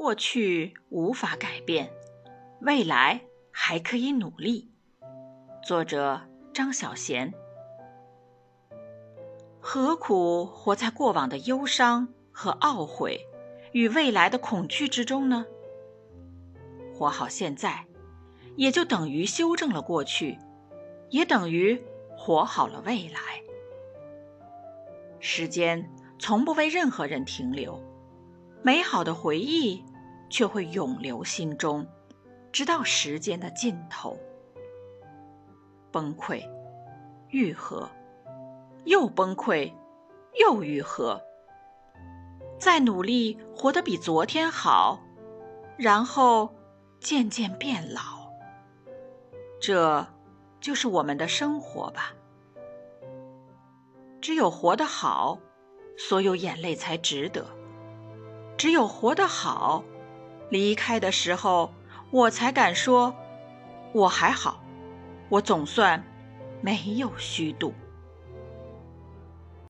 过去无法改变，未来还可以努力。作者张小娴。何苦活在过往的忧伤和懊悔，与未来的恐惧之中呢？活好现在，也就等于修正了过去，也等于活好了未来。时间从不为任何人停留，美好的回忆却会永留心中，直到时间的尽头。崩溃，愈合。又崩溃，又愈合，再努力活得比昨天好，然后渐渐变老。这，就是我们的生活吧。只有活得好，所有眼泪才值得；只有活得好，离开的时候，我才敢说，我还好，我总算没有虚度。